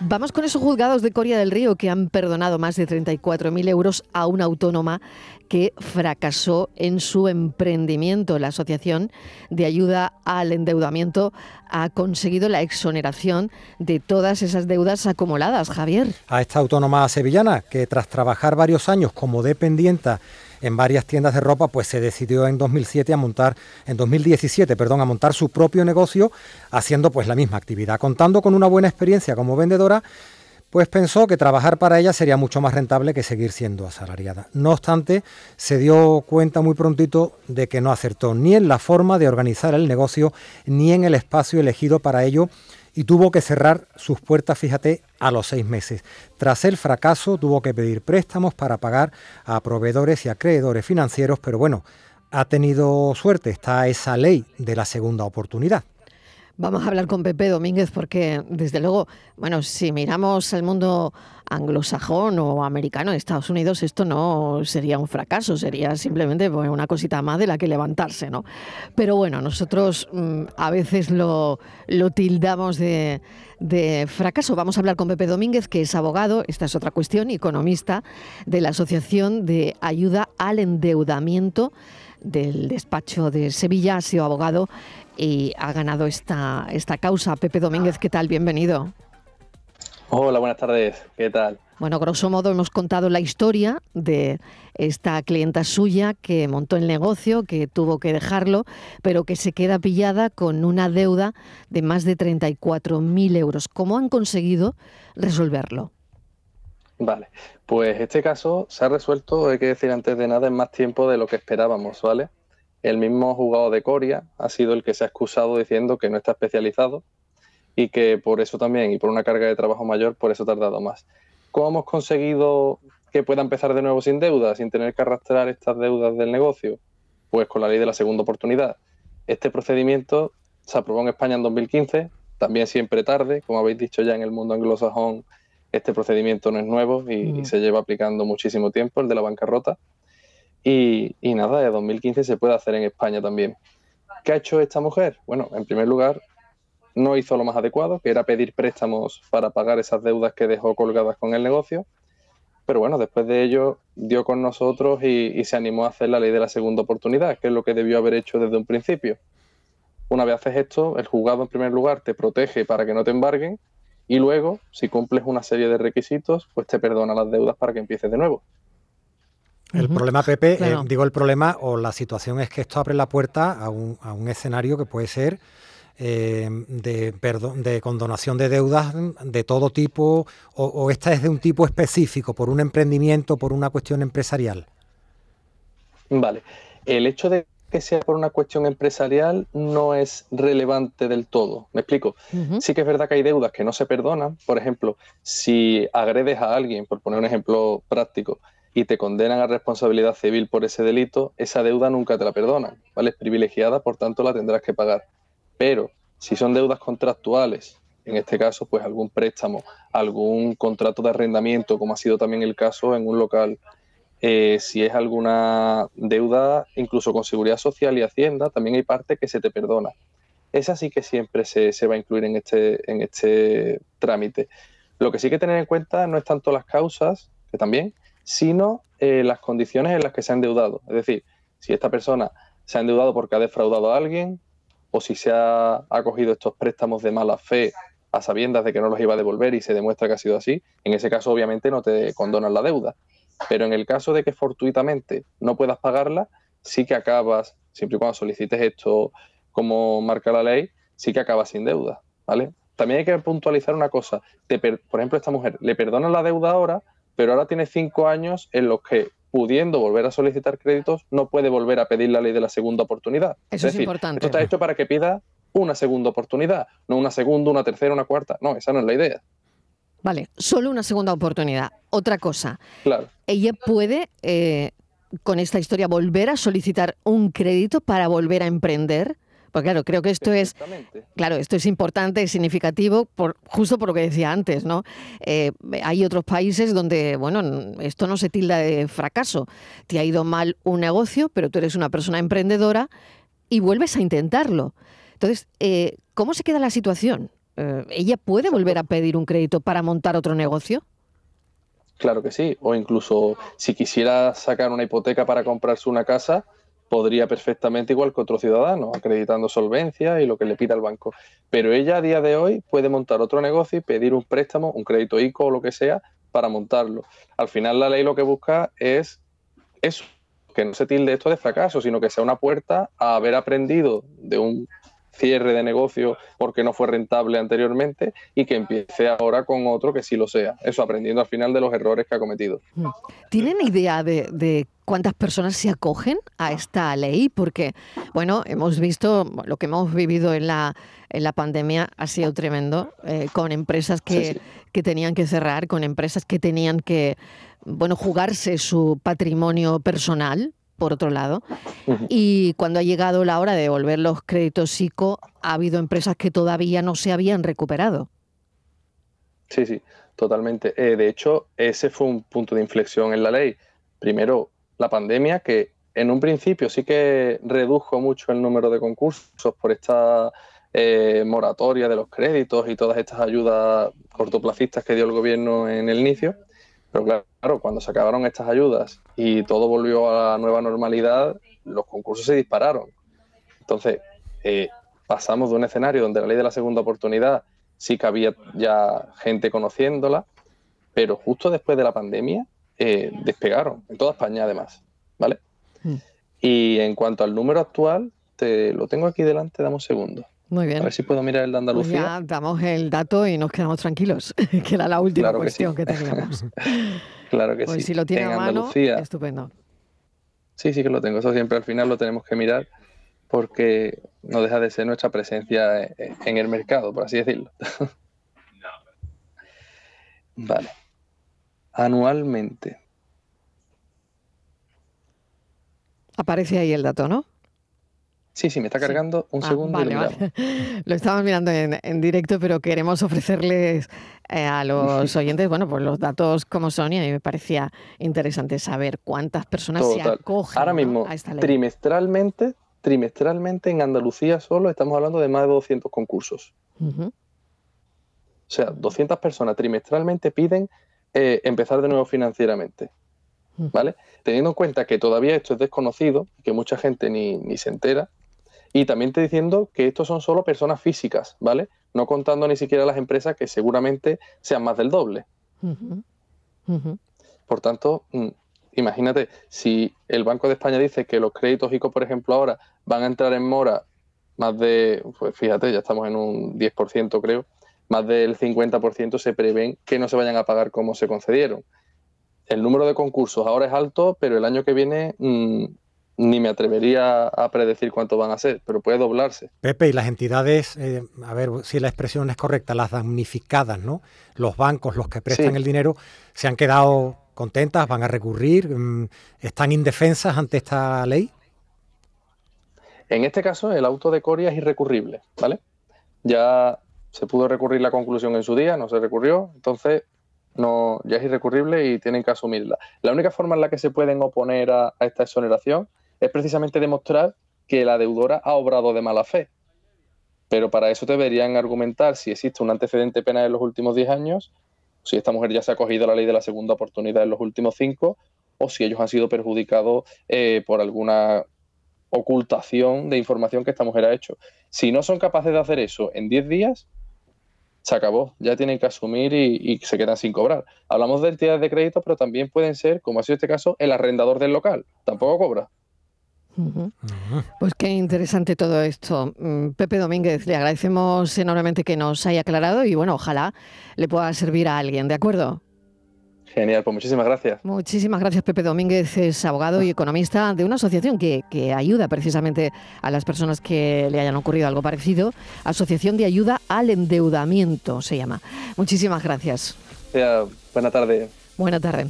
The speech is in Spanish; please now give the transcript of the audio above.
Vamos con esos juzgados de Coria del Río que han perdonado más de 34.000 euros a una autónoma que fracasó en su emprendimiento. La Asociación de Ayuda al Endeudamiento ha conseguido la exoneración de todas esas deudas acumuladas. Javier. A esta autónoma sevillana que tras trabajar varios años como dependienta en varias tiendas de ropa, pues se decidió en 2007 a montar, en 2017, perdón, a montar su propio negocio haciendo pues la misma actividad. Contando con una buena experiencia como vendedora, pues pensó que trabajar para ella sería mucho más rentable que seguir siendo asalariada. No obstante, se dio cuenta muy prontito de que no acertó ni en la forma de organizar el negocio ni en el espacio elegido para ello y tuvo que cerrar sus puertas, fíjate, a los seis meses. Tras el fracaso tuvo que pedir préstamos para pagar a proveedores y acreedores financieros, pero bueno, ha tenido suerte, está esa ley de la segunda oportunidad. Vamos a hablar con Pepe Domínguez porque, desde luego, bueno, si miramos el mundo anglosajón o americano de Estados Unidos, esto no sería un fracaso, sería simplemente pues, una cosita más de la que levantarse, ¿no? Pero bueno, nosotros mm, a veces lo, lo tildamos de, de fracaso. Vamos a hablar con Pepe Domínguez, que es abogado, esta es otra cuestión, economista de la Asociación de Ayuda al Endeudamiento del despacho de Sevilla, ha sido abogado y ha ganado esta, esta causa. Pepe Domínguez, ¿qué tal? Bienvenido. Hola, buenas tardes. ¿Qué tal? Bueno, grosso modo hemos contado la historia de esta clienta suya que montó el negocio, que tuvo que dejarlo, pero que se queda pillada con una deuda de más de 34.000 euros. ¿Cómo han conseguido resolverlo? Vale, pues este caso se ha resuelto, hay que decir antes de nada, en más tiempo de lo que esperábamos, ¿vale? El mismo juzgado de Coria ha sido el que se ha excusado diciendo que no está especializado y que por eso también, y por una carga de trabajo mayor, por eso ha tardado más. ¿Cómo hemos conseguido que pueda empezar de nuevo sin deuda, sin tener que arrastrar estas deudas del negocio? Pues con la ley de la segunda oportunidad. Este procedimiento se aprobó en España en 2015, también siempre tarde, como habéis dicho ya en el mundo anglosajón, este procedimiento no es nuevo y, y se lleva aplicando muchísimo tiempo, el de la bancarrota. Y, nada, de 2015 se puede hacer en España también. ¿Qué ha hecho esta mujer? Bueno, en primer lugar, no hizo lo más adecuado, que era pedir préstamos para pagar esas deudas que dejó colgadas con el negocio. Pero bueno, después de ello dio con nosotros y, se animó a hacer la ley de la segunda oportunidad, que es lo que debió haber hecho desde un principio. Una vez haces esto, el juzgado en primer lugar te protege para que no te embarguen y luego, si cumples una serie de requisitos, pues te perdona las deudas para que empieces de nuevo. El problema, Pepe, eh, digo el problema o la situación es que esto abre la puerta a un, a un escenario que puede ser eh, de, perdón, de condonación de deudas de todo tipo o, esta es de un tipo específico, por un emprendimiento, por una cuestión empresarial. Vale. El hecho de que sea por una cuestión empresarial no es relevante del todo. ¿Me explico? Sí que es verdad que hay deudas que no se perdonan. Por ejemplo, si agredes a alguien, por poner un ejemplo práctico, y te condenan a responsabilidad civil por ese delito, esa deuda nunca te la perdonan, ¿vale? Es privilegiada, por tanto la tendrás que pagar. Pero si son deudas contractuales, en este caso, pues algún préstamo, algún contrato de arrendamiento, como ha sido también el caso en un local, eh, si es alguna deuda, incluso con seguridad social y hacienda, también hay parte que se te perdona. Esa sí que siempre se, se va a incluir en este, en este trámite. Lo que sí que tener en cuenta no es tanto las causas, que también, sino eh, las condiciones en las que se ha endeudado. Es decir, si esta persona se ha endeudado porque ha defraudado a alguien o si se ha acogido estos préstamos de mala fe a sabiendas de que no los iba a devolver y se demuestra que ha sido así, en ese caso obviamente no te condonan la deuda. Pero en el caso de que fortuitamente no puedas pagarla, sí que acabas, siempre y cuando solicites esto como marca la ley, sí que acabas sin deuda, ¿vale? También hay que puntualizar una cosa. por ejemplo, esta mujer le perdonan la deuda ahora, pero ahora tiene cinco años en los que pudiendo volver a solicitar créditos, no puede volver a pedir la ley de la segunda oportunidad. Eso es, importante. Esto está hecho para que pida una segunda oportunidad, no una segunda, una tercera, una cuarta. No, esa no es la idea. Vale, solo una segunda oportunidad. Otra cosa. Claro. Ella puede, eh, con esta historia, volver a solicitar un crédito para volver a emprender. Pues claro, creo que esto es, claro, esto es importante y significativo, por, justo por lo que decía antes, ¿no? Eh, hay otros países donde, bueno, esto no se tilda de fracaso. Te ha ido mal un negocio, pero tú eres una persona emprendedora y vuelves a intentarlo. Entonces, eh, ¿cómo se queda la situación? Eh, ¿ella puede volver a pedir un crédito para montar otro negocio? Claro que sí, o incluso si quisiera sacar una hipoteca para comprarse una casa, podría perfectamente igual que otro ciudadano, acreditando solvencia y lo que le pida el banco. Pero ella a día de hoy puede montar otro negocio y pedir un préstamo, un crédito ICO o lo que sea, para montarlo. Al final la ley lo que busca es eso, que no se tilde esto de fracaso, sino que sea una puerta a haber aprendido de un cierre de negocio porque no fue rentable anteriormente y que empiece ahora con otro que sí lo sea. Eso aprendiendo al final de los errores que ha cometido. Mm. ¿Tienen idea de, cuántas personas se acogen a esta ley? Porque, bueno, hemos visto lo que hemos vivido en la, en la pandemia ha sido tremendo, eh, con empresas que, que tenían que cerrar, con empresas que tenían que, bueno, jugarse su patrimonio personal por otro lado. Y cuando ha llegado la hora de devolver los créditos ICO, ha habido empresas que todavía no se habían recuperado. Sí, sí, totalmente. Eh, de hecho, ese fue un punto de inflexión en la ley. Primero, la pandemia, que en un principio sí que redujo mucho el número de concursos por esta eh, moratoria de los créditos y todas estas ayudas cortoplacistas que dio el gobierno en el inicio. Pero claro, cuando se acabaron estas ayudas y todo volvió a la nueva normalidad, los concursos se dispararon. Entonces, eh, pasamos de un escenario donde la ley de la segunda oportunidad sí que había ya gente conociéndola, pero justo después de la pandemia eh, despegaron, en toda España además, ¿vale? Mm. Y en cuanto al número actual, te lo tengo aquí delante, dame un segundo. Muy bien. A ver si puedo mirar el de Andalucía. Pues ya damos el dato y nos quedamos tranquilos, que era la última cuestión que, teníamos. claro que pues sí. si lo tiene a mano, estupendo. Sí, sí que lo tengo. Eso siempre al final lo tenemos que mirar porque no deja de ser nuestra presencia en el mercado, por así decirlo. vale. Anualmente. Aparece ahí el dato, ¿no? Sí, sí, me está cargando un ah, segundo. Vale, vale. Lo estamos mirando en, directo, pero queremos ofrecerles eh, a los oyentes, bueno, pues los datos como son y a mí me parecía interesante saber cuántas personas se acogen Ahora mismo, a esta ley. trimestralmente, trimestralmente en Andalucía solo estamos hablando de más de 200 concursos. O sea, 200 personas trimestralmente piden eh, empezar de nuevo financieramente. ¿Vale? Teniendo en cuenta que todavía esto es desconocido, que mucha gente ni, ni se entera, y también te diciendo que estos son solo personas físicas, ¿vale? No contando ni siquiera las empresas que seguramente sean más del doble. Por tanto, mm, imagínate, si el Banco de España dice que los créditos ICO, por ejemplo, ahora van a entrar en mora más de, pues fíjate, ya estamos en un 10% creo, más del 50% se prevén que no se vayan a pagar como se concedieron. El número de concursos ahora es alto, pero el año que viene mm, ni me atrevería a predecir cuánto van a ser, pero puede doblarse. Pepe, y las entidades, eh, a ver si la expresión es correcta, las damnificadas, ¿no? Los bancos, los que prestan el dinero, se han quedado contentas, van a recurrir, mm, están indefensas ante esta ley. En este caso, el auto de Coria es irrecurrible, ¿vale? Ya se pudo recurrir la conclusión en su día, no se recurrió, entonces no, ya es irrecurrible y tienen que asumirla. La única forma en la que se pueden oponer a esta exoneración es precisamente demostrar que la deudora ha obrado de mala fe. Pero para eso deberían argumentar si existe un antecedente penal en los últimos 10 años, si esta mujer ya se ha acogido a la ley de la segunda oportunidad en los últimos 5, o si ellos han sido perjudicados eh, por alguna ocultación de información que esta mujer ha hecho. Si no son capaces de hacer eso en 10 días, se acabó, ya tienen que asumir y, y, se quedan sin cobrar. Hablamos de entidades de crédito, pero también pueden ser, como ha sido este caso, el arrendador del local, tampoco cobra. Pues qué interesante todo esto. Mm, Pepe Domínguez, le agradecemos enormemente que nos haya aclarado y bueno, ojalá le pueda servir a alguien, ¿de acuerdo? Genial, pues muchísimas gracias. Muchísimas gracias, Pepe Domínguez es abogado y economista de una asociación que, que, ayuda precisamente a las personas que le hayan ocurrido algo parecido. Asociación de Ayuda al Endeudamiento se llama. Muchísimas gracias. Buena tarde. Buena tarde.